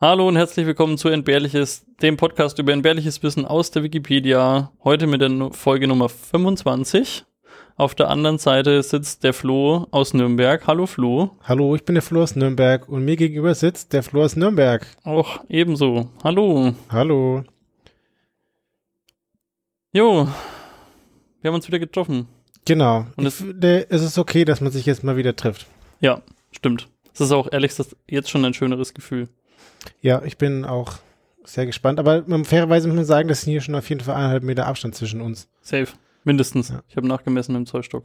Hallo und herzlich willkommen zu Entbehrliches, dem Podcast über entbehrliches Wissen aus der Wikipedia. Heute mit der Folge Nummer 25. Auf der anderen Seite sitzt der Flo aus Nürnberg. Hallo Flo. Hallo, ich bin der Flo aus Nürnberg und mir gegenüber sitzt der Flo aus Nürnberg. Auch ebenso. Hallo. Hallo. Jo, wir haben uns wieder getroffen. Genau. Und es, es ist okay, dass man sich jetzt mal wieder trifft. Ja, stimmt. Es ist auch ehrlich gesagt jetzt schon ein schöneres Gefühl. Ja, ich bin auch sehr gespannt. Aber fairerweise muss man sagen, dass hier schon auf jeden Fall eineinhalb Meter Abstand zwischen uns. Safe. Mindestens. Ja. Ich habe nachgemessen im Zollstock.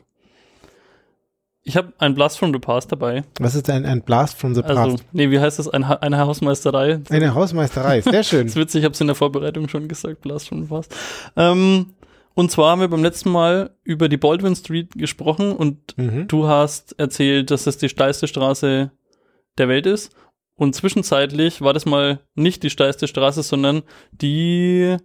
Ich habe ein Blast from the Past dabei. Was ist ein, ein Blast from the also, Past? Also, nee, wie heißt das? Ein, eine Hausmeisterei. Eine Hausmeisterei, sehr schön. das ist witzig, ich habe es in der Vorbereitung schon gesagt, Blast from the Past. Ähm, und zwar haben wir beim letzten Mal über die Baldwin Street gesprochen und mhm. du hast erzählt, dass das die steilste Straße der Welt ist. Und zwischenzeitlich war das mal nicht die steilste Straße, sondern die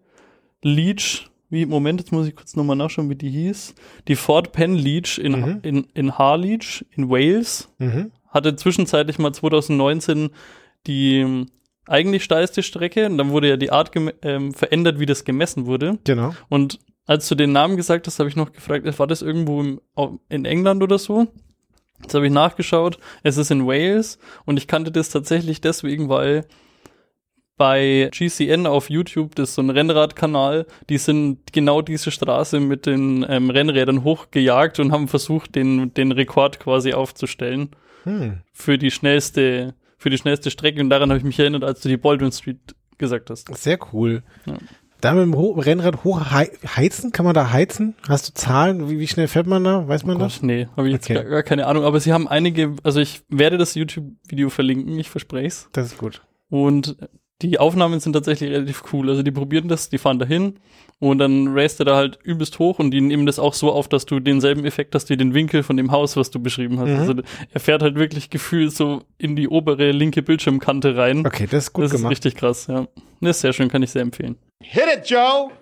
Leech, wie, Moment, jetzt muss ich kurz nochmal nachschauen, wie die hieß. Die Fort Penn Leech in, mhm. in, in Harleach in Wales mhm. hatte zwischenzeitlich mal 2019 die ähm, eigentlich steilste Strecke und dann wurde ja die Art ähm, verändert, wie das gemessen wurde. Genau. Und als du den Namen gesagt hast, habe ich noch gefragt, war das irgendwo im, in England oder so? Jetzt habe ich nachgeschaut, es ist in Wales und ich kannte das tatsächlich deswegen, weil bei GCN auf YouTube, das ist so ein Rennradkanal, die sind genau diese Straße mit den ähm, Rennrädern hochgejagt und haben versucht, den, den Rekord quasi aufzustellen hm. für die schnellste, für die schnellste Strecke. Und daran habe ich mich erinnert, als du die Baldwin Street gesagt hast. Sehr cool. Ja. Da mit dem Rennrad hochheizen, kann man da heizen? Hast du Zahlen? Wie, wie schnell fährt man da? Weiß man oh Gott, das? Nee, habe ich jetzt okay. gar, gar, keine Ahnung. Aber sie haben einige, also ich werde das YouTube-Video verlinken, ich verspreche es. Das ist gut. Und die Aufnahmen sind tatsächlich relativ cool. Also die probieren das, die fahren dahin und dann raced er da halt übelst hoch und die nehmen das auch so auf, dass du denselben Effekt hast wie den Winkel von dem Haus, was du beschrieben hast. Mhm. Also er fährt halt wirklich gefühlt so in die obere linke Bildschirmkante rein. Okay, das ist gut das gemacht. Das ist richtig krass, ja. Das ist sehr schön, kann ich sehr empfehlen. Hit it, Joe!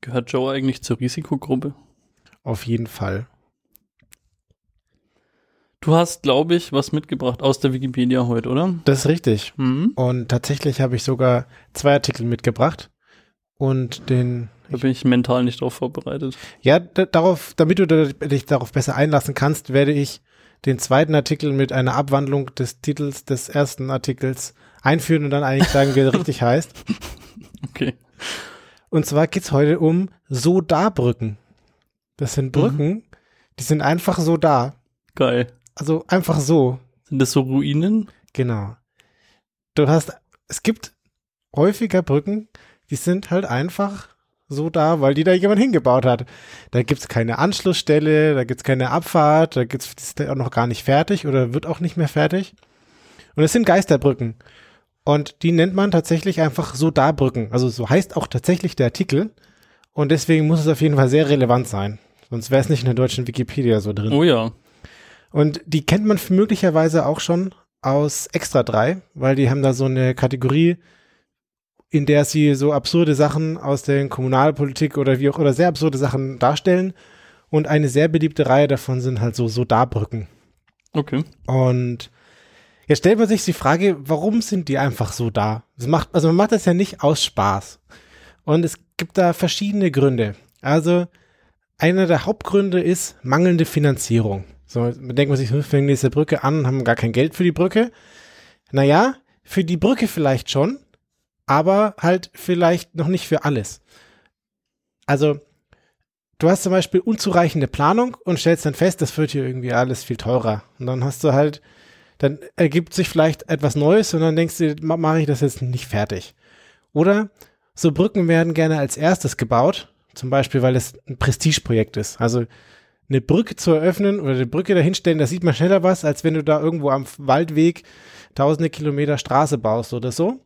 Gehört Joe eigentlich zur Risikogruppe? Auf jeden Fall. Du hast, glaube ich, was mitgebracht aus der Wikipedia heute, oder? Das ist richtig. Mhm. Und tatsächlich habe ich sogar zwei Artikel mitgebracht. Und den. Da bin ich mental nicht drauf vorbereitet. Ja, darauf, damit du dich darauf besser einlassen kannst, werde ich den zweiten Artikel mit einer Abwandlung des Titels des ersten Artikels einführen und dann eigentlich sagen, wie er richtig heißt. Okay. Und zwar geht's heute um So-Da-Brücken. Das sind Brücken, mhm. die sind einfach so da. Geil. Also einfach so. Sind das so Ruinen? Genau. Du hast, es gibt häufiger Brücken, die sind halt einfach so da, weil die da jemand hingebaut hat. Da gibt's keine Anschlussstelle, da gibt's keine Abfahrt, da gibt's ist auch noch gar nicht fertig oder wird auch nicht mehr fertig. Und es sind Geisterbrücken. Und die nennt man tatsächlich einfach so da Brücken. Also so heißt auch tatsächlich der Artikel. Und deswegen muss es auf jeden Fall sehr relevant sein. Sonst wäre es nicht in der deutschen Wikipedia so drin. Oh ja. Und die kennt man möglicherweise auch schon aus Extra 3, weil die haben da so eine Kategorie, in der sie so absurde Sachen aus der Kommunalpolitik oder wie auch oder sehr absurde Sachen darstellen. Und eine sehr beliebte Reihe davon sind halt so so da Brücken. Okay. Und Jetzt stellt man sich die Frage, warum sind die einfach so da? Das macht, also man macht das ja nicht aus Spaß. Und es gibt da verschiedene Gründe. Also einer der Hauptgründe ist mangelnde Finanzierung. So, denkt man sich, wir fangen diese Brücke an und haben gar kein Geld für die Brücke. Naja, für die Brücke vielleicht schon, aber halt vielleicht noch nicht für alles. Also, du hast zum Beispiel unzureichende Planung und stellst dann fest, das wird hier irgendwie alles viel teurer. Und dann hast du halt dann ergibt sich vielleicht etwas Neues und dann denkst du, mache ich das jetzt nicht fertig. Oder so Brücken werden gerne als erstes gebaut, zum Beispiel, weil es ein Prestigeprojekt ist. Also eine Brücke zu eröffnen oder eine Brücke dahinstellen, da sieht man schneller was, als wenn du da irgendwo am Waldweg tausende Kilometer Straße baust oder so.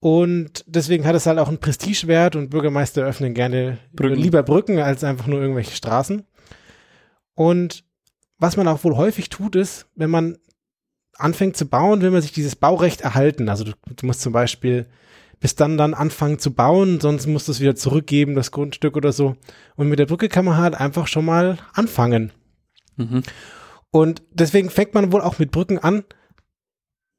Und deswegen hat es halt auch einen Prestigewert und Bürgermeister öffnen gerne Brücken. lieber Brücken als einfach nur irgendwelche Straßen. Und was man auch wohl häufig tut, ist, wenn man anfängt zu bauen, will man sich dieses Baurecht erhalten. Also du, du musst zum Beispiel bis dann dann anfangen zu bauen, sonst musst du es wieder zurückgeben, das Grundstück oder so. Und mit der Brücke kann man halt einfach schon mal anfangen. Mhm. Und deswegen fängt man wohl auch mit Brücken an.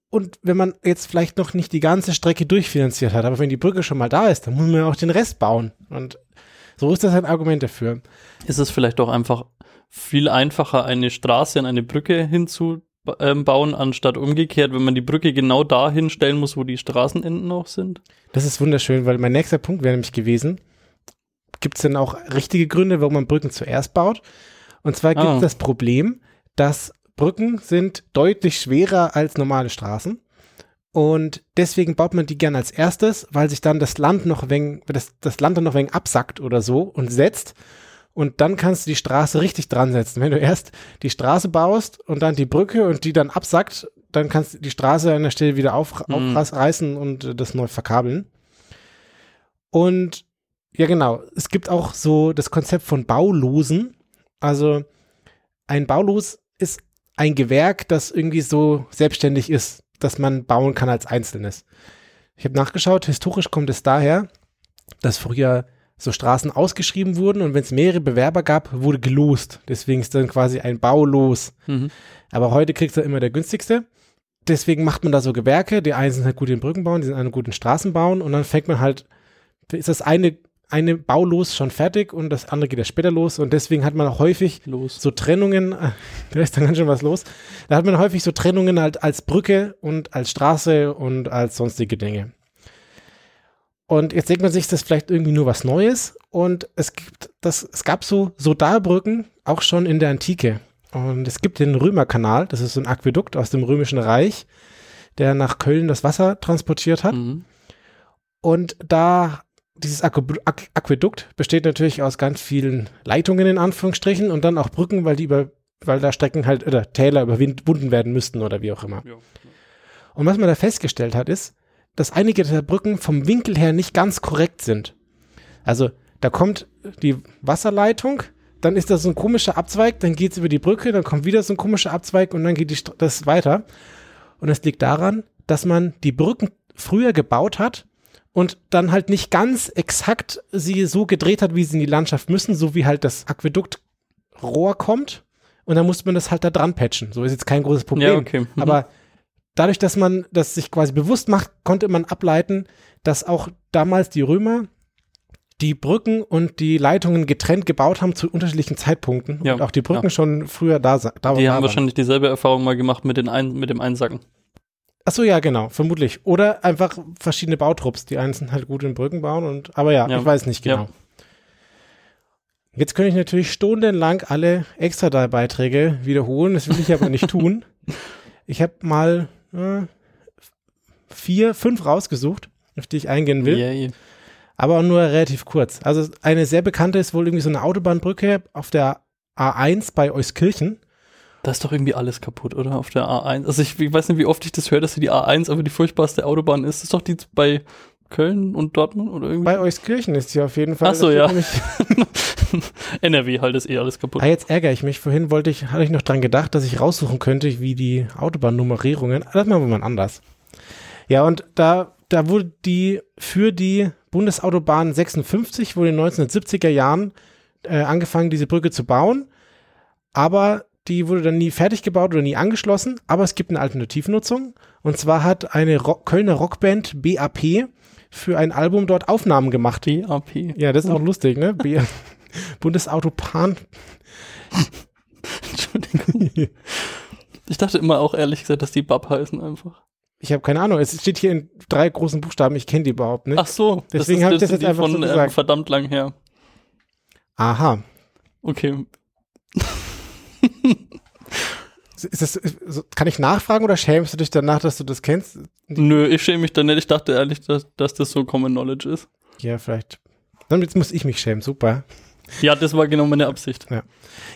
Und wenn man jetzt vielleicht noch nicht die ganze Strecke durchfinanziert hat, aber wenn die Brücke schon mal da ist, dann muss man auch den Rest bauen. Und so ist das ein Argument dafür. Ist es vielleicht auch einfach viel einfacher, eine Straße an eine Brücke hinzu bauen, anstatt umgekehrt, wenn man die Brücke genau dahin stellen muss, wo die Straßenenden auch sind? Das ist wunderschön, weil mein nächster Punkt wäre nämlich gewesen, gibt es denn auch richtige Gründe, warum man Brücken zuerst baut? Und zwar gibt es ah. das Problem, dass Brücken sind deutlich schwerer als normale Straßen. Und deswegen baut man die gern als erstes, weil sich dann das Land noch wegen, das, das Land dann noch wegen absackt oder so und setzt und dann kannst du die Straße richtig dran setzen. Wenn du erst die Straße baust und dann die Brücke und die dann absackt, dann kannst du die Straße an der Stelle wieder auf, mhm. aufreißen und äh, das neu verkabeln. Und ja, genau. Es gibt auch so das Konzept von Baulosen. Also ein Baulos ist ein Gewerk, das irgendwie so selbstständig ist, dass man bauen kann als Einzelnes. Ich habe nachgeschaut, historisch kommt es daher, dass früher so Straßen ausgeschrieben wurden und wenn es mehrere Bewerber gab, wurde gelost. Deswegen ist dann quasi ein Baulos. Mhm. Aber heute kriegt er immer der günstigste. Deswegen macht man da so Gewerke. Die einen sind halt gut in Brücken bauen, die sind einen guten Straßen bauen und dann fängt man halt, ist das eine, eine Baulos schon fertig und das andere geht ja später los und deswegen hat man auch häufig los. so Trennungen, da ist dann ganz schön was los. Da hat man häufig so Trennungen halt als Brücke und als Straße und als sonstige Dinge. Und jetzt denkt man sich, das ist vielleicht irgendwie nur was Neues. Und es gibt das, es gab so Sodarbrücken auch schon in der Antike. Und es gibt den Römerkanal, das ist so ein Aquädukt aus dem Römischen Reich, der nach Köln das Wasser transportiert hat. Mhm. Und da dieses Aquädukt besteht natürlich aus ganz vielen Leitungen in Anführungsstrichen und dann auch Brücken, weil die über, weil da Strecken halt oder Täler überwunden werden müssten oder wie auch immer. Ja. Und was man da festgestellt hat, ist, dass einige der Brücken vom Winkel her nicht ganz korrekt sind. Also da kommt die Wasserleitung, dann ist da so ein komischer Abzweig, dann geht es über die Brücke, dann kommt wieder so ein komischer Abzweig und dann geht die, das weiter. Und das liegt daran, dass man die Brücken früher gebaut hat und dann halt nicht ganz exakt sie so gedreht hat, wie sie in die Landschaft müssen, so wie halt das Aquäduktrohr kommt. Und dann musste man das halt da dran patchen. So ist jetzt kein großes Problem. Ja, okay. Mhm. Aber dadurch, dass man das sich quasi bewusst macht, konnte man ableiten, dass auch damals die Römer die Brücken und die Leitungen getrennt gebaut haben zu unterschiedlichen Zeitpunkten ja, und auch die Brücken ja. schon früher da, da Die haben wahrscheinlich dieselbe Erfahrung mal gemacht mit, den Ein mit dem Einsacken. Ach so, ja, genau, vermutlich. Oder einfach verschiedene Bautrupps. Die einen sind halt gut in Brücken bauen und, aber ja, ja. ich weiß nicht genau. Jetzt könnte ich natürlich stundenlang alle Extra-Beiträge wiederholen. Das will ich aber nicht tun. Ich habe mal äh, vier, fünf rausgesucht, auf die ich eingehen will. Yeah. Aber nur relativ kurz. Also eine sehr bekannte ist wohl irgendwie so eine Autobahnbrücke auf der A1 bei Euskirchen. Da ist doch irgendwie alles kaputt, oder? Auf der A1. Also ich, ich weiß nicht, wie oft ich das höre, dass sie die A1 aber die furchtbarste Autobahn ist. Das ist doch die bei Köln und Dortmund oder irgendwie? Bei Euskirchen ist sie auf jeden Fall. Ach so, ja. NRW halt ist eh alles kaputt. Ah, jetzt ärgere ich mich. Vorhin wollte ich, hatte ich noch dran gedacht, dass ich raussuchen könnte, wie die Autobahnnummerierungen. Das machen wir mal anders. Ja, und da, da wurde die für die Bundesautobahn 56 wurde in den 1970er Jahren äh, angefangen, diese Brücke zu bauen. Aber die wurde dann nie fertig gebaut oder nie angeschlossen. Aber es gibt eine Alternativnutzung. Und zwar hat eine Rock Kölner Rockband BAP für ein Album dort Aufnahmen gemacht. BAP. Ja, das ist auch lustig, ne? B Bundesautobahn. Entschuldigung. Ich dachte immer auch ehrlich gesagt, dass die BAP heißen einfach. Ich habe keine Ahnung. Es steht hier in drei großen Buchstaben. Ich kenne die überhaupt nicht. Ach so. Deswegen habe ich das jetzt einfach von, so äh, gesagt. Äh, verdammt lang her. Aha. Okay. Ist das, kann ich nachfragen oder schämst du dich danach, dass du das kennst? Nö, ich schäme mich dann nicht. Ich dachte ehrlich, dass, dass das so Common Knowledge ist. Ja, vielleicht. Dann jetzt muss ich mich schämen. Super. Ja, das war genau meine Absicht. Ja,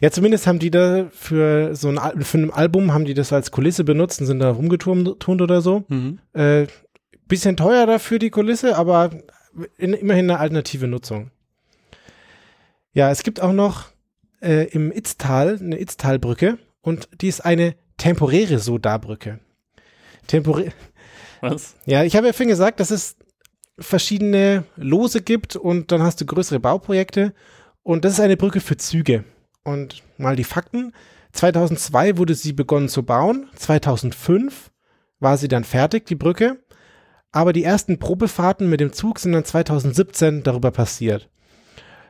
ja zumindest haben die da für so ein, für ein Album haben die das als Kulisse benutzt und sind da rumgeturnt oder so. Mhm. Äh, Bisschen teuer dafür die Kulisse, aber in, immerhin eine alternative Nutzung. Ja, es gibt auch noch äh, im Itztal eine Itztalbrücke und die ist eine temporäre Soda-Brücke. Temporä Was? Ja, ich habe ja vorhin gesagt, dass es verschiedene Lose gibt und dann hast du größere Bauprojekte und das ist eine Brücke für Züge. Und mal die Fakten. 2002 wurde sie begonnen zu bauen, 2005 war sie dann fertig, die Brücke, aber die ersten Probefahrten mit dem Zug sind dann 2017 darüber passiert.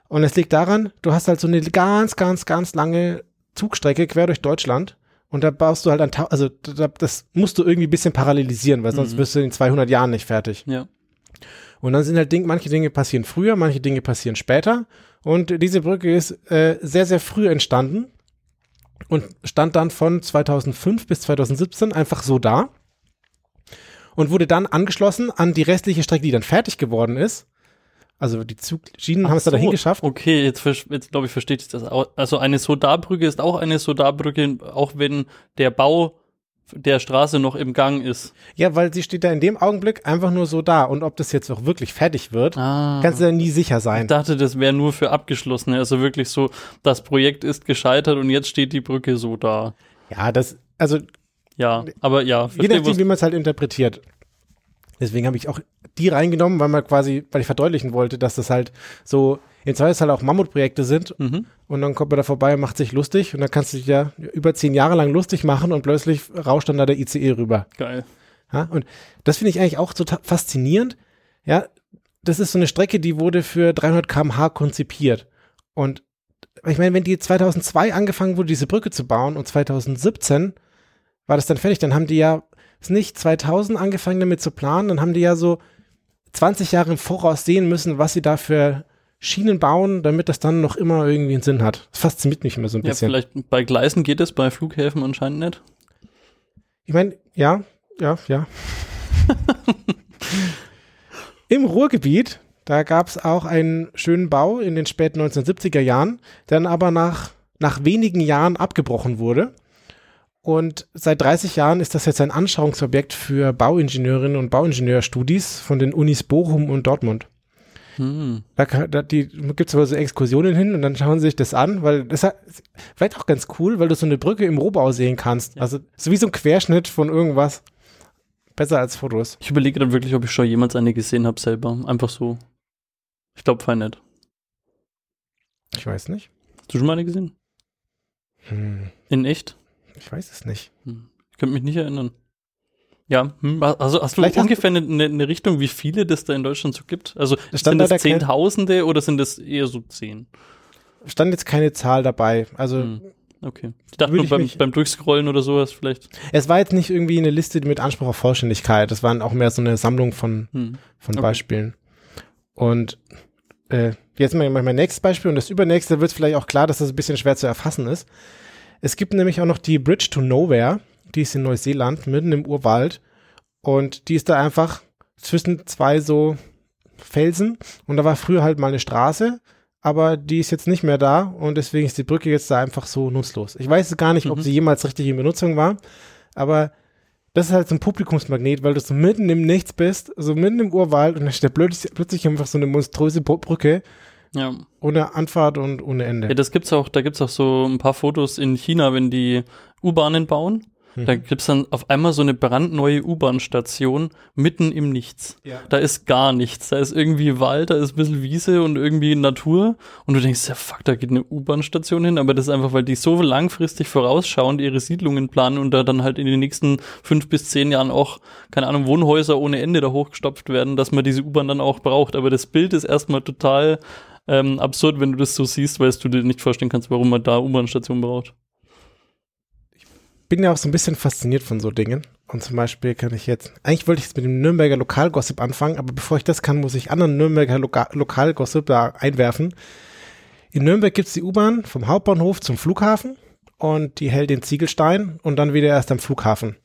Und es liegt daran, du hast halt so eine ganz, ganz, ganz lange Zugstrecke quer durch Deutschland und da baust du halt ein, also das musst du irgendwie ein bisschen parallelisieren, weil sonst mhm. wirst du in 200 Jahren nicht fertig. Ja. Und dann sind halt Dinge, manche Dinge passieren früher, manche Dinge passieren später. Und diese Brücke ist äh, sehr, sehr früh entstanden und stand dann von 2005 bis 2017 einfach so da und wurde dann angeschlossen an die restliche Strecke, die dann fertig geworden ist. Also die Zugschienen haben es da dahin geschafft. Okay, jetzt, jetzt glaube ich, verstehe ich das auch. Also eine Sodarbrücke ist auch eine Sodarbrücke, auch wenn der Bau der Straße noch im Gang ist. Ja, weil sie steht da in dem Augenblick einfach nur so da. Und ob das jetzt auch wirklich fertig wird, ah. kannst du ja nie sicher sein. Ich dachte, das wäre nur für Abgeschlossene. Also wirklich so, das Projekt ist gescheitert und jetzt steht die Brücke so da. Ja, das, also. Ja, aber ja. Je nachdem, wie man es halt interpretiert. Deswegen habe ich auch die reingenommen, weil man quasi, weil ich verdeutlichen wollte, dass das halt so in Zweifelsfall auch Mammutprojekte sind. Mhm. Und dann kommt man da vorbei und macht sich lustig. Und dann kannst du dich ja über zehn Jahre lang lustig machen und plötzlich rauscht dann da der ICE rüber. Geil. Ja, und das finde ich eigentlich auch total faszinierend. Ja, das ist so eine Strecke, die wurde für 300 km/h konzipiert. Und ich meine, wenn die 2002 angefangen wurde, diese Brücke zu bauen und 2017 war das dann fertig, dann haben die ja ist nicht 2000 angefangen damit zu planen, dann haben die ja so 20 Jahre im Voraus sehen müssen, was sie da für Schienen bauen, damit das dann noch immer irgendwie einen Sinn hat. Das fasziniert mich immer so ein bisschen. Ja, vielleicht bei Gleisen geht es, bei Flughäfen anscheinend nicht. Ich meine, ja, ja, ja. Im Ruhrgebiet, da gab es auch einen schönen Bau in den späten 1970er Jahren, der dann aber nach, nach wenigen Jahren abgebrochen wurde. Und seit 30 Jahren ist das jetzt ein Anschauungsobjekt für Bauingenieurinnen und Bauingenieurstudis von den Unis Bochum und Dortmund. Hm. Da, da gibt es aber so Exkursionen hin und dann schauen sie sich das an, weil das ist vielleicht auch ganz cool, weil du so eine Brücke im Rohbau sehen kannst. Ja. Also so wie so ein Querschnitt von irgendwas. Besser als Fotos. Ich überlege dann wirklich, ob ich schon jemals eine gesehen habe selber. Einfach so. Ich glaube, fein nicht. Ich weiß nicht. Hast du schon mal eine gesehen? Hm. In echt? Ich weiß es nicht. Hm. Ich könnte mich nicht erinnern. Ja, hm, also hast du Vielleicht ungefähr hast du eine, eine, Richtung, wie viele das da in Deutschland so gibt? Also sind das Zehntausende oder sind das eher so zehn? Stand jetzt keine Zahl dabei. Also hm. Okay. Ich dachte nur beim, beim, Durchscrollen oder sowas vielleicht. Es war jetzt nicht irgendwie eine Liste mit Anspruch auf Vollständigkeit. Das waren auch mehr so eine Sammlung von, hm. von okay. Beispielen. Und äh, jetzt mal mein nächstes Beispiel und das übernächste wird vielleicht auch klar, dass das ein bisschen schwer zu erfassen ist. Es gibt nämlich auch noch die Bridge to Nowhere, die ist in Neuseeland, mitten im Urwald. Und die ist da einfach zwischen zwei so Felsen. Und da war früher halt mal eine Straße, aber die ist jetzt nicht mehr da und deswegen ist die Brücke jetzt da einfach so nutzlos. Ich weiß gar nicht, mhm. ob sie jemals richtig in Benutzung war, aber das ist halt so ein Publikumsmagnet, weil du so mitten im Nichts bist, so mitten im Urwald und dann steht plötzlich einfach so eine monströse Brücke ja. Ohne Anfahrt und ohne Ende. Ja, das gibt's auch, da gibt's auch so ein paar Fotos in China, wenn die U-Bahnen bauen. Mhm. Da gibt's dann auf einmal so eine brandneue U-Bahn-Station mitten im Nichts. Ja. Da ist gar nichts. Da ist irgendwie Wald, da ist ein bisschen Wiese und irgendwie Natur. Und du denkst, ja fuck, da geht eine U-Bahn-Station hin. Aber das ist einfach, weil die so langfristig vorausschauend ihre Siedlungen planen und da dann halt in den nächsten fünf bis zehn Jahren auch, keine Ahnung, Wohnhäuser ohne Ende da hochgestopft werden, dass man diese U-Bahn dann auch braucht. Aber das Bild ist erstmal total ähm, absurd, wenn du das so siehst, weil du dir nicht vorstellen kannst, warum man da U-Bahn-Stationen braucht. Ich bin ja auch so ein bisschen fasziniert von so Dingen. Und zum Beispiel kann ich jetzt, eigentlich wollte ich jetzt mit dem Nürnberger Lokalgossip anfangen, aber bevor ich das kann, muss ich anderen Nürnberger Loka Lokalgossip da einwerfen. In Nürnberg gibt es die U-Bahn vom Hauptbahnhof zum Flughafen und die hält den Ziegelstein und dann wieder erst am Flughafen.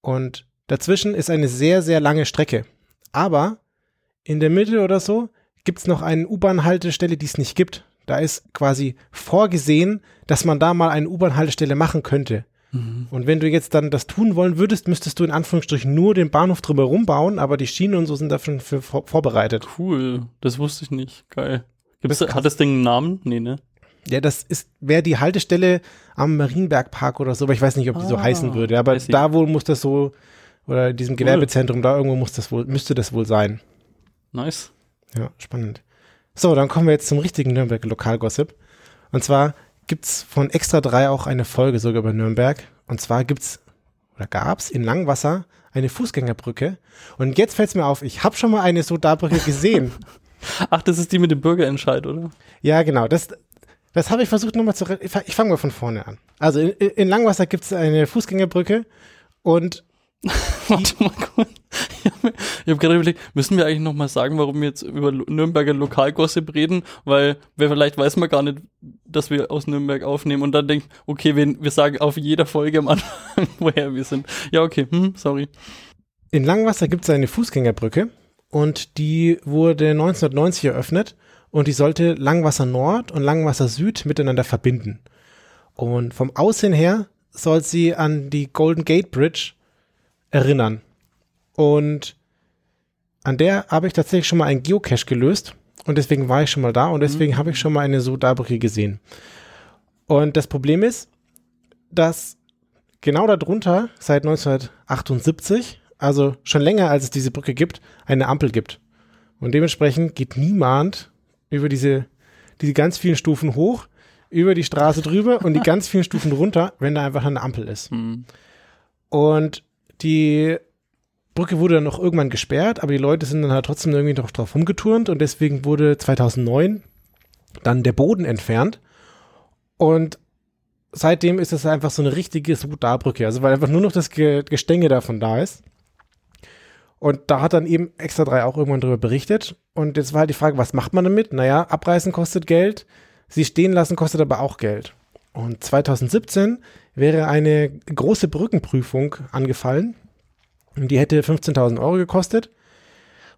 Und dazwischen ist eine sehr, sehr lange Strecke. Aber in der Mitte oder so gibt es noch eine U-Bahn-Haltestelle, die es nicht gibt. Da ist quasi vorgesehen, dass man da mal eine U-Bahn-Haltestelle machen könnte. Mhm. Und wenn du jetzt dann das tun wollen würdest, müsstest du in Anführungsstrichen nur den Bahnhof drumherum bauen, aber die Schienen und so sind dafür für, vorbereitet. Cool, das wusste ich nicht. Geil. Gibt's, hat das Ding einen Namen? Nee, ne? Ja, das ist, wäre die Haltestelle am Marienbergpark oder so, aber ich weiß nicht, ob die ah, so heißen würde. Aber da wohl muss das so, oder in diesem Gewerbezentrum, cool. da irgendwo muss das wohl, müsste das wohl sein. Nice. Ja, spannend. So, dann kommen wir jetzt zum richtigen Nürnberg Lokalgossip. Und zwar gibt's von Extra 3 auch eine Folge sogar bei Nürnberg. Und zwar gibt's oder gab's in Langwasser eine Fußgängerbrücke. Und jetzt fällt's mir auf, ich habe schon mal eine Soda-Brücke gesehen. Ach, das ist die mit dem Bürgerentscheid, oder? Ja, genau. Das, das habe ich versucht nochmal zu. Ich fange mal von vorne an. Also in, in Langwasser gibt's eine Fußgängerbrücke und Warte mal kurz. Ich habe gerade überlegt, müssen wir eigentlich nochmal sagen, warum wir jetzt über Nürnberger Lokalgossip reden? Weil wer vielleicht weiß man gar nicht, dass wir aus Nürnberg aufnehmen und dann denkt, okay, wir, wir sagen auf jeder Folge am Anfang, woher wir sind. Ja, okay, hm, sorry. In Langwasser gibt es eine Fußgängerbrücke und die wurde 1990 eröffnet und die sollte Langwasser Nord und Langwasser Süd miteinander verbinden. Und vom Aussehen her soll sie an die Golden Gate Bridge erinnern. Und an der habe ich tatsächlich schon mal einen Geocache gelöst und deswegen war ich schon mal da und deswegen mhm. habe ich schon mal eine Sodabrücke gesehen. Und das Problem ist, dass genau darunter seit 1978, also schon länger als es diese Brücke gibt, eine Ampel gibt. Und dementsprechend geht niemand über diese, diese ganz vielen Stufen hoch, über die Straße drüber und die ganz vielen Stufen runter, wenn da einfach eine Ampel ist. Mhm. Und die Brücke wurde dann noch irgendwann gesperrt, aber die Leute sind dann halt trotzdem irgendwie noch drauf rumgeturnt und deswegen wurde 2009 dann der Boden entfernt und seitdem ist es einfach so eine richtige Sudarbrücke, also weil einfach nur noch das Gestänge davon da ist. Und da hat dann eben Extra 3 auch irgendwann drüber berichtet. Und jetzt war halt die Frage, was macht man damit? Naja, abreißen kostet Geld, sie stehen lassen kostet aber auch Geld. Und 2017 wäre eine große Brückenprüfung angefallen. Die hätte 15.000 Euro gekostet.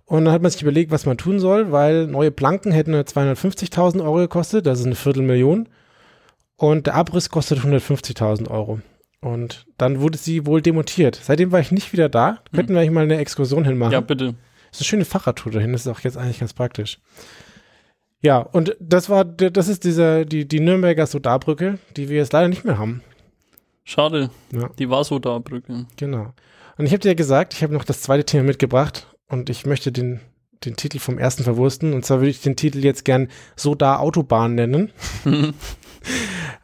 Und dann hat man sich überlegt, was man tun soll, weil neue Planken hätten 250.000 Euro gekostet, das ist eine Viertelmillion. Und der Abriss kostet 150.000 Euro. Und dann wurde sie wohl demontiert. Seitdem war ich nicht wieder da. Könnten hm. wir eigentlich mal eine Exkursion hinmachen. Ja, bitte. Das ist eine schöne Fahrradtour dahin, das ist auch jetzt eigentlich ganz praktisch. Ja, und das war, das ist dieser, die, die Nürnberger Sodarbrücke, die wir jetzt leider nicht mehr haben. Schade. Ja. Die war Sodarbrücke. Genau. Und ich habe dir ja gesagt, ich habe noch das zweite Thema mitgebracht und ich möchte den, den Titel vom ersten verwursten. Und zwar würde ich den Titel jetzt gern Soda Autobahn nennen.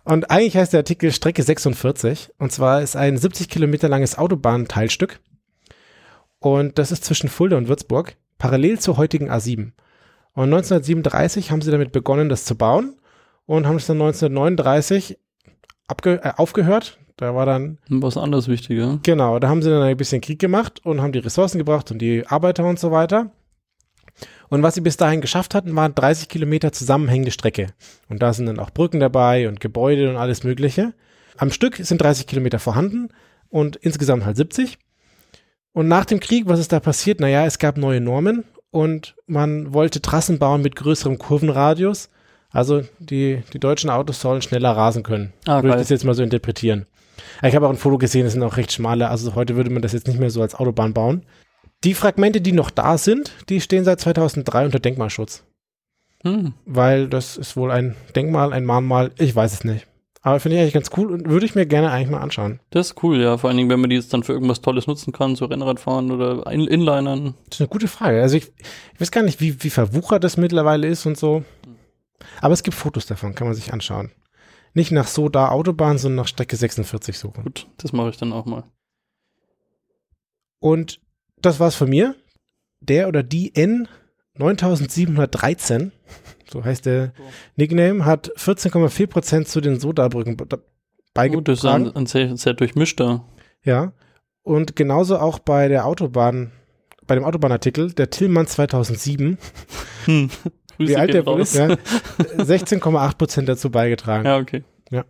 und eigentlich heißt der Artikel Strecke 46. Und zwar ist ein 70 Kilometer langes Autobahnteilstück. Und das ist zwischen Fulda und Würzburg, parallel zur heutigen A7. Und 1937 haben sie damit begonnen, das zu bauen und haben es dann 1939 abge äh, aufgehört. Da war dann. Was anderes wichtiger. Genau, da haben sie dann ein bisschen Krieg gemacht und haben die Ressourcen gebracht und die Arbeiter und so weiter. Und was sie bis dahin geschafft hatten, waren 30 Kilometer zusammenhängende Strecke. Und da sind dann auch Brücken dabei und Gebäude und alles Mögliche. Am Stück sind 30 Kilometer vorhanden und insgesamt halt 70. Und nach dem Krieg, was ist da passiert? Naja, es gab neue Normen und man wollte Trassen bauen mit größerem Kurvenradius. Also die, die deutschen Autos sollen schneller rasen können. Ah, würde ich das jetzt mal so interpretieren. Ich habe auch ein Foto gesehen, das sind auch recht schmale. Also heute würde man das jetzt nicht mehr so als Autobahn bauen. Die Fragmente, die noch da sind, die stehen seit 2003 unter Denkmalschutz. Hm. Weil das ist wohl ein Denkmal, ein Mahnmal, ich weiß es nicht. Aber finde ich eigentlich ganz cool und würde ich mir gerne eigentlich mal anschauen. Das ist cool, ja. Vor allen Dingen, wenn man die jetzt dann für irgendwas Tolles nutzen kann, so Rennradfahren oder In Inlinern. Das ist eine gute Frage. Also ich, ich weiß gar nicht, wie, wie verwuchert das mittlerweile ist und so. Aber es gibt Fotos davon, kann man sich anschauen. Nicht nach Soda Autobahn, sondern nach Strecke 46 suchen. Gut, das mache ich dann auch mal. Und das war's von mir. Der oder die N 9713 so heißt der Nickname, hat 14,4 Prozent zu den Sodabrücken beigetragen. Gut, das ist ein, ein sehr, sehr durchmischter. Ja. Und genauso auch bei der Autobahn, bei dem Autobahnartikel, der Tillmann 2007. Hm. Wie alt der ist, ja, 16,8 Prozent dazu beigetragen. Ja, okay. Ja.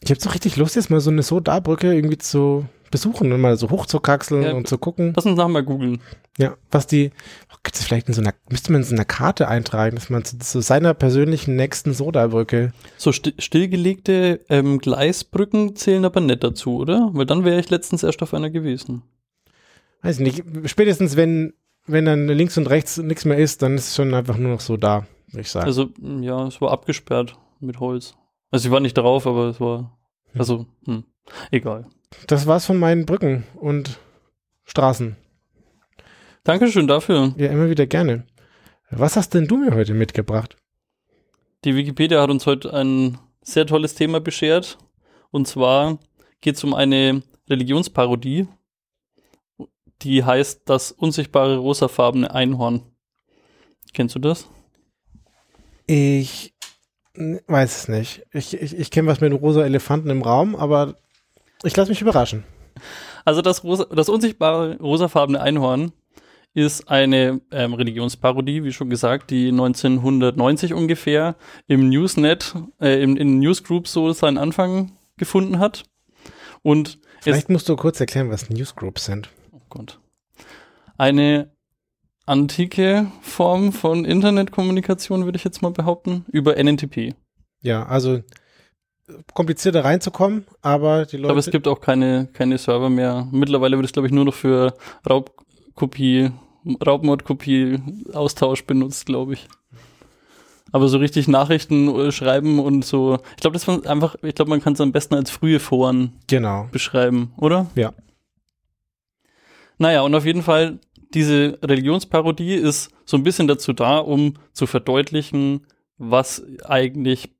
Ich habe so richtig Lust, jetzt mal so eine Soda-Brücke irgendwie zu besuchen und mal so hochzukraxeln Ja, und zu gucken. Lass uns nachher mal googeln. Ja, was die, gibt es vielleicht in so einer, müsste man in so einer Karte eintragen, dass man zu, zu seiner persönlichen nächsten Sodabrücke. So sti stillgelegte ähm, Gleisbrücken zählen aber nicht dazu, oder? Weil dann wäre ich letztens erst auf einer gewesen. Weiß nicht, spätestens wenn, wenn dann links und rechts nichts mehr ist, dann ist es schon einfach nur noch so da, würde ich sagen. Also, ja, es war abgesperrt mit Holz. Also, ich war nicht drauf, aber es war, also, hm, egal. das war's von meinen Brücken und Straßen. Dankeschön dafür. Ja, immer wieder gerne. Was hast denn du mir heute mitgebracht? Die Wikipedia hat uns heute ein sehr tolles Thema beschert. Und zwar geht es um eine Religionsparodie, die heißt Das unsichtbare rosafarbene Einhorn. Kennst du das? Ich weiß es nicht. Ich, ich, ich kenne was mit rosa Elefanten im Raum, aber ich lasse mich überraschen. Also das, rosa, das unsichtbare rosafarbene Einhorn ist eine ähm, Religionsparodie, wie schon gesagt, die 1990 ungefähr im Newsnet, äh, im, in Newsgroup so seinen Anfang gefunden hat. Und Vielleicht musst du kurz erklären, was Newsgroups sind. Gott, eine antike Form von Internetkommunikation, würde ich jetzt mal behaupten, über NNTP. Ja, also äh, komplizierter reinzukommen, aber die Ich glaube, es Leute. gibt auch keine, keine Server mehr. Mittlerweile wird es, glaube ich, nur noch für Raubkopie, Raubmordkopie-Austausch benutzt, glaube ich. Aber so richtig Nachrichten äh, schreiben und so. Ich glaube, das war einfach, ich glaube, man kann es am besten als frühe Foren Genau. beschreiben, oder? Ja. Naja, und auf jeden Fall, diese Religionsparodie ist so ein bisschen dazu da, um zu verdeutlichen, was eigentlich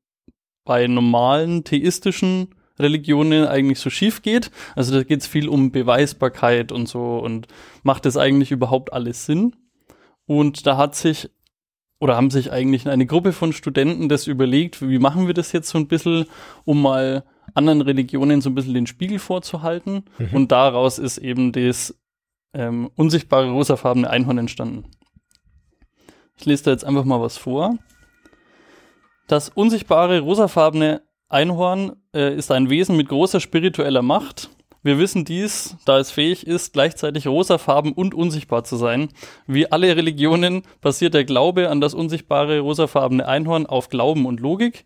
bei normalen theistischen Religionen eigentlich so schief geht. Also da geht es viel um Beweisbarkeit und so und macht es eigentlich überhaupt alles Sinn? Und da hat sich oder haben sich eigentlich eine Gruppe von Studenten das überlegt, wie machen wir das jetzt so ein bisschen, um mal anderen Religionen so ein bisschen den Spiegel vorzuhalten. Und daraus ist eben das ähm, unsichtbare rosafarbene Einhorn entstanden. Ich lese da jetzt einfach mal was vor. Das unsichtbare rosafarbene Einhorn äh, ist ein Wesen mit großer spiritueller Macht. Wir wissen dies, da es fähig ist, gleichzeitig rosafarben und unsichtbar zu sein. Wie alle Religionen basiert der Glaube an das unsichtbare rosafarbene Einhorn auf Glauben und Logik.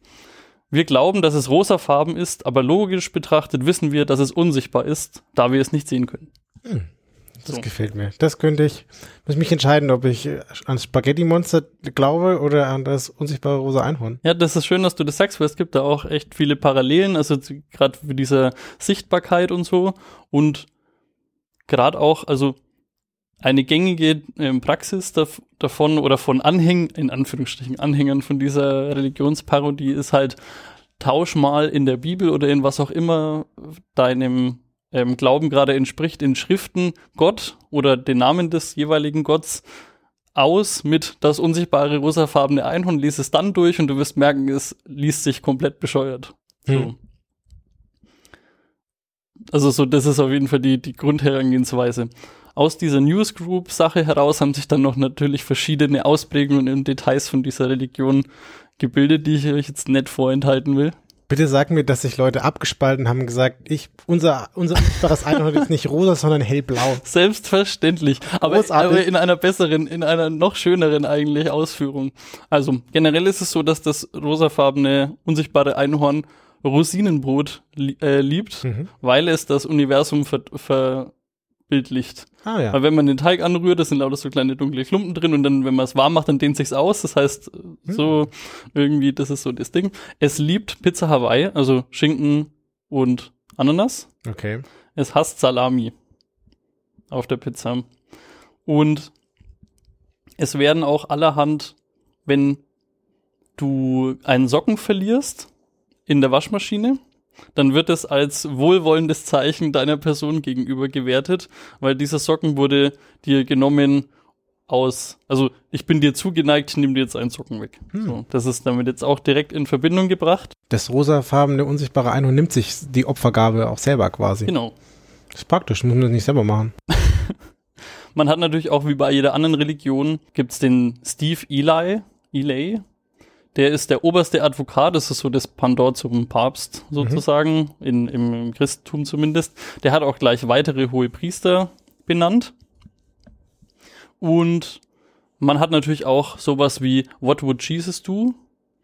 Wir glauben, dass es rosafarben ist, aber logisch betrachtet wissen wir, dass es unsichtbar ist, da wir es nicht sehen können. Das So. gefällt mir. Das könnte ich, muss mich entscheiden, ob ich äh, an Spaghetti-Monster glaube oder an das unsichtbare rosa Einhorn. Ja, das ist schön, dass du das sagst, weil es gibt da auch echt viele Parallelen, also gerade für diese Sichtbarkeit und so und gerade auch, also eine gängige ähm, Praxis dav davon oder von Anhängern, in Anführungsstrichen Anhängern von dieser Religionsparodie ist halt, tausch mal in der Bibel oder in was auch immer deinem ähm, Glauben gerade entspricht, in Schriften Gott oder den Namen des jeweiligen Gotts aus mit das unsichtbare rosafarbene Einhorn, lies es dann durch und du wirst merken, es liest sich komplett bescheuert. So. Hm. Also so, das ist auf jeden Fall die, die Grundherangehensweise. Aus dieser Newsgroup-Sache heraus haben sich dann noch natürlich verschiedene Ausprägungen und Details von dieser Religion gebildet, die ich euch jetzt nicht vorenthalten will. Bitte sag mir, dass sich Leute abgespalten haben und gesagt, ich, unser, unser unsichtbares Einhorn ist nicht rosa, sondern hellblau. Selbstverständlich, aber, aber in einer besseren, in einer noch schöneren eigentlich Ausführung. Also generell ist es so, dass das rosafarbene, unsichtbare Einhorn Rosinenbrot li äh, liebt, Mhm. weil es das Universum ver verbildlicht. Ah ja. Weil wenn man den Teig anrührt, da sind lauter so kleine dunkle Klumpen drin und dann, wenn man es warm macht, dann dehnt sich's aus. Das heißt, so irgendwie, das ist so das Ding. Es liebt Pizza Hawaii, also Schinken und Ananas. Okay. Es hasst Salami auf der Pizza. Und es werden auch allerhand, wenn du einen Socken verlierst in der Waschmaschine, dann wird es als wohlwollendes Zeichen deiner Person gegenüber gewertet, weil dieser Socken wurde dir genommen aus, also ich bin dir zugeneigt, nehme dir jetzt einen Socken weg. So, das ist damit jetzt auch direkt in Verbindung gebracht. Das rosafarbene unsichtbare Einhorn nimmt sich die Opfergabe auch selber quasi. Genau. Das ist praktisch, muss man das nicht selber machen. Man hat natürlich auch wie bei jeder anderen Religion gibt's den Steve Eli, Eli, der ist der oberste Advokat, das ist so das Pandor zum Papst sozusagen, mhm. in, im Christentum zumindest. Der hat auch gleich weitere hohe Priester benannt. Und man hat natürlich auch sowas wie What would Jesus do?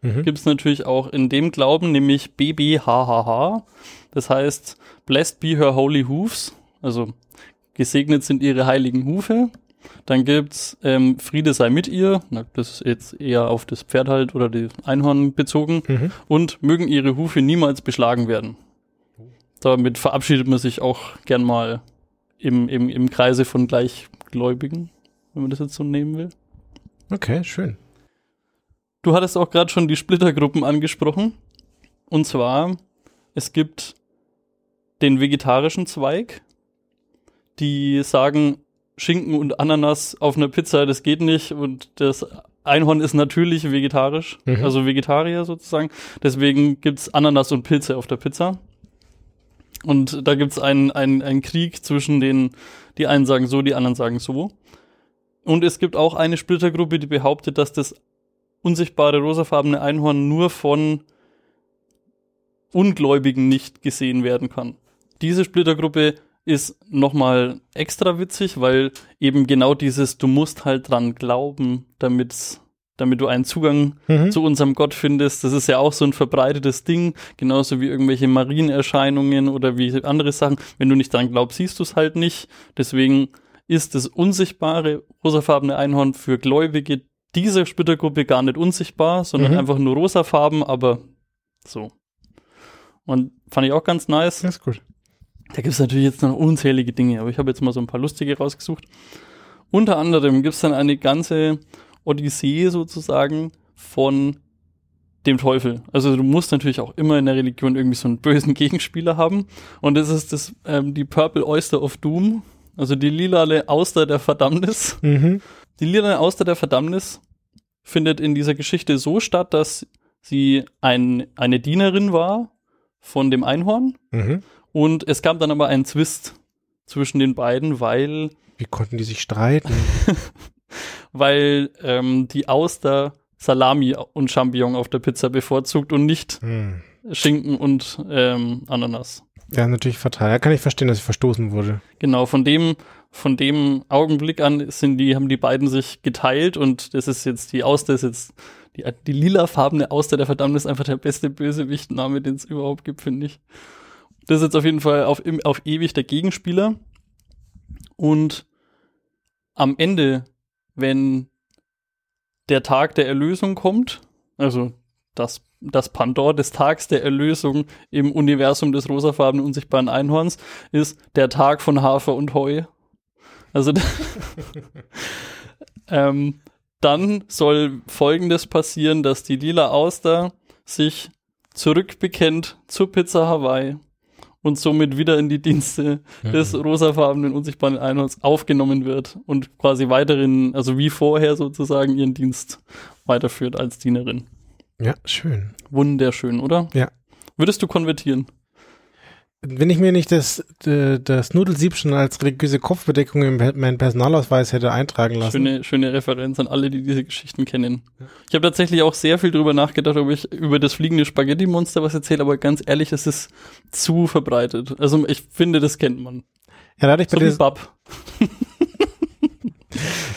Mhm. Gibt es natürlich auch in dem Glauben, nämlich BBHHH. Das heißt, Blessed be her holy hoofs. Also gesegnet sind ihre heiligen Hufe. Dann gibt's ähm, Friede sei mit ihr. Na, das ist jetzt eher auf das Pferd halt oder die Einhorn bezogen. Mhm. Und mögen ihre Hufe niemals beschlagen werden. Damit verabschiedet man sich auch gern mal im, im, im Kreise von Gleichgläubigen, wenn man das jetzt so nehmen will. Okay, schön. Du hattest auch gerade schon die Splittergruppen angesprochen. Und zwar, es gibt den vegetarischen Zweig, die sagen, Schinken und Ananas auf einer Pizza, das geht nicht und das Einhorn ist natürlich vegetarisch, mhm. also Vegetarier sozusagen. Deswegen gibt's Ananas und Pilze auf der Pizza. Und da gibt's einen, einen, einen Krieg zwischen den, die einen sagen so, die anderen sagen so. Und es gibt auch eine Splittergruppe, die behauptet, dass das unsichtbare rosafarbene Einhorn nur von Ungläubigen nicht gesehen werden kann. Diese Splittergruppe ist nochmal extra witzig, weil eben genau dieses, du musst halt dran glauben, damit damit du einen Zugang mhm. zu unserem Gott findest. Das ist ja auch so ein verbreitetes Ding, genauso wie irgendwelche Marienerscheinungen oder wie andere Sachen. Wenn du nicht dran glaubst, siehst du es halt nicht. Deswegen ist das unsichtbare rosafarbene Einhorn für Gläubige dieser Splittergruppe gar nicht unsichtbar, sondern mhm. einfach nur rosafarben, aber so. Und fand ich auch ganz nice. Das ist gut. Da gibt es natürlich jetzt noch unzählige Dinge, aber ich habe jetzt mal so ein paar lustige rausgesucht. Unter anderem gibt es dann eine ganze Odyssee sozusagen von dem Teufel. Also du musst natürlich auch immer in der Religion irgendwie so einen bösen Gegenspieler haben. Und das ist das, ähm, die Purple Oyster of Doom, also die lilale Auster der Verdammnis. Mhm. Die lilale Auster der Verdammnis findet in dieser Geschichte so statt, dass sie ein, eine Dienerin war von dem Einhorn. Mhm. Und es gab dann aber einen Zwist zwischen den beiden, weil. Wie konnten die sich streiten? weil ähm, die Auster Salami und Champignon auf der Pizza bevorzugt und nicht hm. Schinken und ähm, Ananas. Ja, natürlich fatal. Ja, kann ich verstehen, dass sie verstoßen wurde. Genau, von dem, von dem Augenblick an sind die, haben die beiden sich geteilt und das ist jetzt die Auster ist jetzt die, die lilafarbene Auster der Verdammnis einfach der beste Bösewicht-Name, den es überhaupt gibt, finde ich. Das ist jetzt auf jeden Fall auf, auf ewig der Gegenspieler. Und am Ende, wenn der Tag der Erlösung kommt, also das, das Pandor des Tags der Erlösung im Universum des rosafarbenen unsichtbaren Einhorns, ist der Tag von Hafer und Heu. Also ähm, dann soll Folgendes passieren, dass die lila Auster sich zurückbekennt zur Pizza Hawaii und somit wieder in die Dienste mhm. des rosafarbenen unsichtbaren Einhorns aufgenommen wird und quasi weiterhin, also wie vorher sozusagen ihren Dienst weiterführt als Dienerin. Ja, schön. Wunderschön, oder? Ja. Würdest du konvertieren? Wenn ich mir nicht das, das Nudelsieb schon als religiöse Kopfbedeckung in meinen Personalausweis hätte eintragen lassen. Schöne, schöne Referenz an alle, die diese Geschichten kennen. Ich habe tatsächlich auch sehr viel drüber nachgedacht, ob ich über das fliegende Spaghetti-Monster was erzähle, aber ganz ehrlich, es ist zu verbreitet. Also ich finde, das kennt man. Ja, dadurch so bei Bab.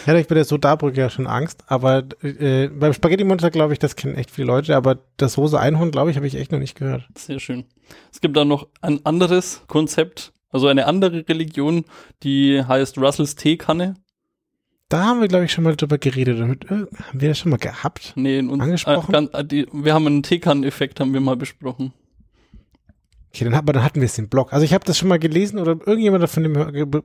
Ja, ich bin der Sodabrücke ja schon Angst, aber äh, beim Spaghetti-Monster glaube ich, das kennen echt viele Leute, aber das Rose Einhorn, glaube ich, habe ich echt noch nicht gehört. Sehr schön. Es gibt da noch ein anderes Konzept, also eine andere Religion, die heißt Russells Teekanne. Da haben wir, glaube ich, schon mal drüber geredet. Äh, haben wir das schon mal gehabt? Nee, in uns, angesprochen? Äh, ganz, die, wir haben einen Teekanneneffekt, haben wir mal besprochen. Okay, dann, aber dann hatten wir es im Blog. Also ich habe das schon mal gelesen oder irgendjemand von dem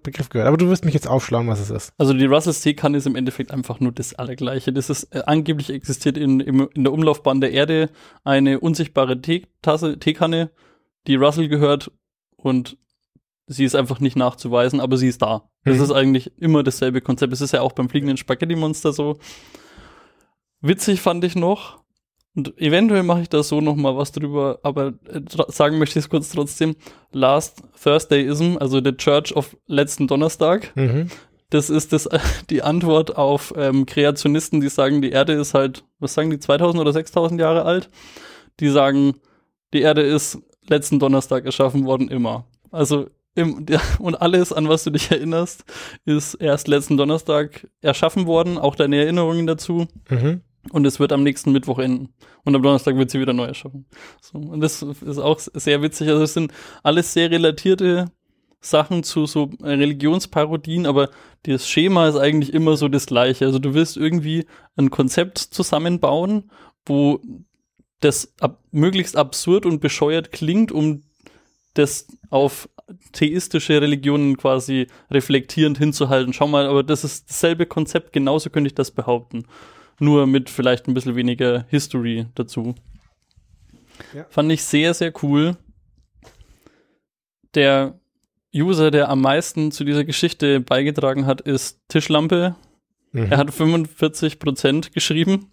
Begriff gehört. Aber du wirst mich jetzt aufschlauen, was es ist. Also die Russell's Teekanne ist im Endeffekt einfach nur das Allergleiche. Das ist äh, angeblich existiert in, in, in der Umlaufbahn der Erde eine unsichtbare Teetasse, Teekanne, die Russell gehört und sie ist einfach nicht nachzuweisen, aber sie ist da. Das mhm. ist eigentlich immer dasselbe Konzept. Es ist ja auch beim fliegenden Spaghetti-Monster so. Witzig fand ich noch, und eventuell mache ich da so noch mal was drüber, aber äh, sagen möchte ich es kurz trotzdem. Last Thursdayism, also der Church of letzten Donnerstag, mhm. das ist das, die Antwort auf ähm, Kreationisten, die sagen, die Erde ist halt, was sagen die, 2000 oder 6000 Jahre alt? Die sagen, die Erde ist letzten Donnerstag erschaffen worden, immer. Also, im, ja, und alles, an was du dich erinnerst, ist erst letzten Donnerstag erschaffen worden, auch deine Erinnerungen dazu. Mhm. Und es wird am nächsten Mittwoch enden. Und am Donnerstag wird sie wieder neu erschaffen. So, und das ist auch sehr witzig. Also es sind alles sehr relatierte Sachen zu so Religionsparodien, aber das Schema ist eigentlich immer so das gleiche. Also du willst irgendwie ein Konzept zusammenbauen, wo das ab möglichst absurd und bescheuert klingt, um das auf theistische Religionen quasi reflektierend hinzuhalten. Schau mal, aber das ist dasselbe Konzept, genauso könnte ich das behaupten. Nur mit vielleicht ein bisschen weniger History dazu. Ja. Fand ich sehr, sehr cool. Der User, der am meisten zu dieser Geschichte beigetragen hat, ist Tischlampe. Mhm. Er hat 45 Prozent geschrieben.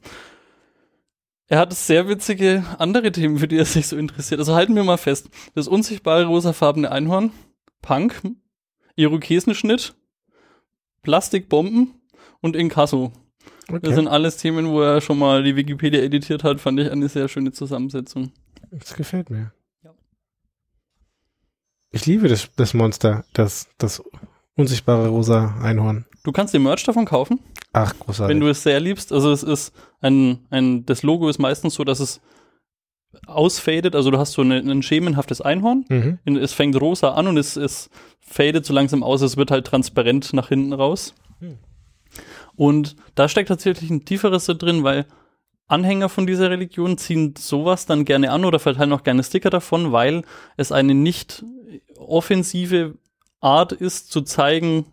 Er hat sehr witzige andere Themen, für die er sich so interessiert. Also halten wir mal fest. Das unsichtbare rosafarbene Einhorn, Punk, Irokesenschnitt, Plastikbomben und Inkasso. Okay. Das sind alles Themen, wo er schon mal die Wikipedia editiert hat, fand ich eine sehr schöne Zusammensetzung. Das gefällt mir. Ich liebe das, das Monster, das, das unsichtbare rosa Einhorn. Du kannst den Merch davon kaufen. Ach, großartig. Wenn du es sehr liebst. Also es ist ein, ein, das Logo ist meistens so, dass es ausfadet, also du hast so eine, ein schemenhaftes Einhorn, mhm. es fängt rosa an und es, es fadet so langsam aus, es wird halt transparent nach hinten raus. Mhm. Und da steckt tatsächlich ein tieferes drin, weil Anhänger von dieser Religion ziehen sowas dann gerne an oder verteilen auch gerne Sticker davon, weil es eine nicht offensive Art ist, zu zeigen,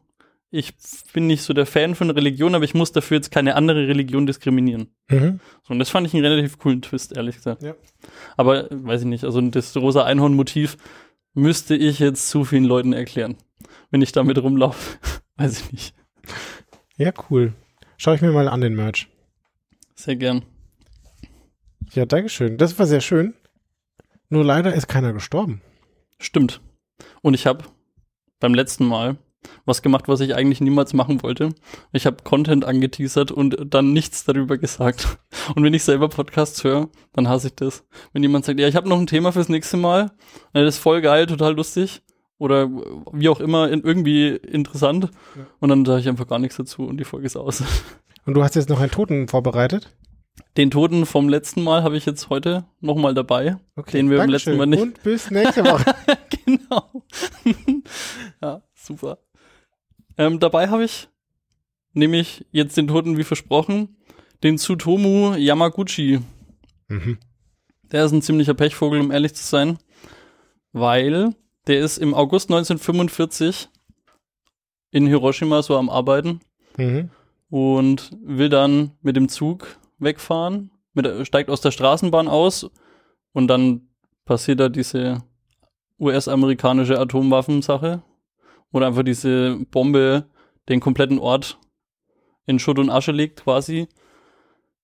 ich bin nicht so der Fan von Religion, aber ich muss dafür jetzt keine andere Religion diskriminieren. Mhm. So, und das fand ich einen relativ coolen Twist, ehrlich gesagt. Ja. Aber weiß ich nicht, also das rosa Einhorn-Motiv müsste ich jetzt zu vielen Leuten erklären, wenn ich damit rumlaufe. weiß ich nicht. Ja, cool. Schau ich mir mal an den Merch. Sehr gern. Ja, Dankeschön. Das war sehr schön. Nur leider ist keiner gestorben. Stimmt. Und ich habe beim letzten Mal was gemacht, was ich eigentlich niemals machen wollte. Ich habe Content angeteasert und dann nichts darüber gesagt. Und wenn ich selber Podcasts höre, dann hasse ich das. Wenn jemand sagt, ja, ich habe noch ein Thema fürs nächste Mal, das ist voll geil, total lustig oder wie auch immer irgendwie interessant ja. und dann sage ich einfach gar nichts dazu und die Folge ist aus. Und du hast jetzt noch einen Toten vorbereitet? Den Toten vom letzten Mal habe ich jetzt heute nochmal dabei. Okay, den wir beim letzten Mal nicht. Und bis nächste Woche. genau. ja, super. Ähm, dabei habe ich nämlich jetzt den Toten wie versprochen, den Tsutomu Yamaguchi. Mhm. Der ist ein ziemlicher Pechvogel, um ehrlich zu sein, weil der ist im August 1945 in Hiroshima so am Arbeiten mhm. und will dann mit dem Zug wegfahren, mit, steigt aus der Straßenbahn aus und dann passiert da diese US-amerikanische Atomwaffensache, wo einfach diese Bombe den kompletten Ort in Schutt und Asche legt quasi.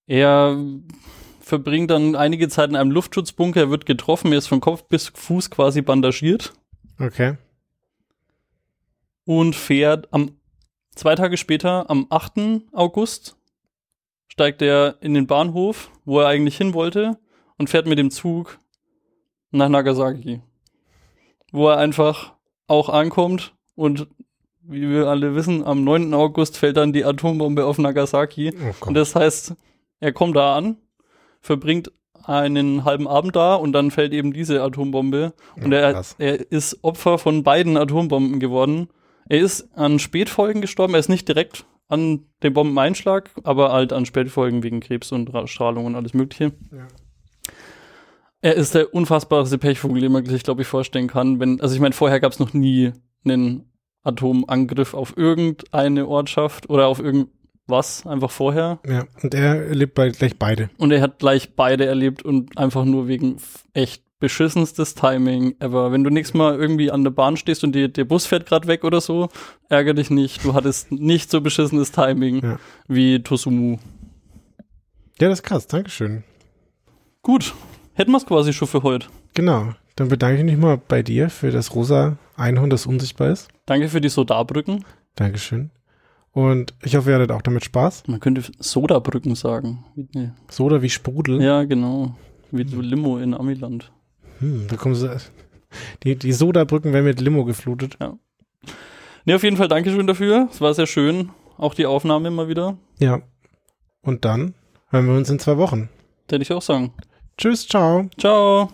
Er verbringt dann einige Zeit in einem Luftschutzbunker, er wird getroffen, er ist von Kopf bis Fuß quasi bandagiert. Okay. Und fährt am zwei Tage später, am 8. August, steigt er in den Bahnhof, wo er eigentlich hin wollte, und fährt mit dem Zug nach Nagasaki. Wo er einfach auch ankommt und wie wir alle wissen, am 9. August fällt dann die Atombombe auf Nagasaki. Oh und das heißt, er kommt da an, verbringt einen halben Abend da und dann fällt eben diese Atombombe. Und er, er ist Opfer von beiden Atombomben geworden. Er ist an Spätfolgen gestorben, er ist nicht direkt an dem Bombeneinschlag, aber halt an Spätfolgen wegen Krebs und Strahlung und alles Mögliche. Ja. Er ist der unfassbarste Pechvogel, den man sich, glaube ich, vorstellen kann. Wenn, also ich meine, vorher gab es noch nie einen Atomangriff auf irgendeine Ortschaft oder auf irgendwas, einfach vorher. Ja, und er erlebt gleich beide. Und er hat gleich beide erlebt und einfach nur wegen echt beschissenstes Timing ever. Wenn du nächstes Mal irgendwie an der Bahn stehst und die, der Bus fährt gerade weg oder so, ärgere dich nicht. Du hattest nicht so beschissenes Timing ja. wie Tosumu. Ja, das ist krass. Dankeschön. Gut. Hätten wir es quasi schon für heute. Genau. Dann bedanke ich mich mal bei dir für das rosa Einhorn, das unsichtbar ist. Danke für die Sodarbrücken. Dankeschön. Und ich hoffe, ihr hattet auch damit Spaß. Man könnte Sodabrücken sagen. Nee. Soda wie Sprudel? Ja, genau. Wie so Limo in Amiland. Hm, da kommen sie. Die, die Sodabrücken werden mit Limo geflutet. Ja. Nee, auf jeden Fall Dankeschön dafür. Es war sehr schön. Auch die Aufnahme immer wieder. Ja. Und dann hören wir uns in zwei Wochen. Hätte ich auch sagen. Tschüss, ciao. Ciao.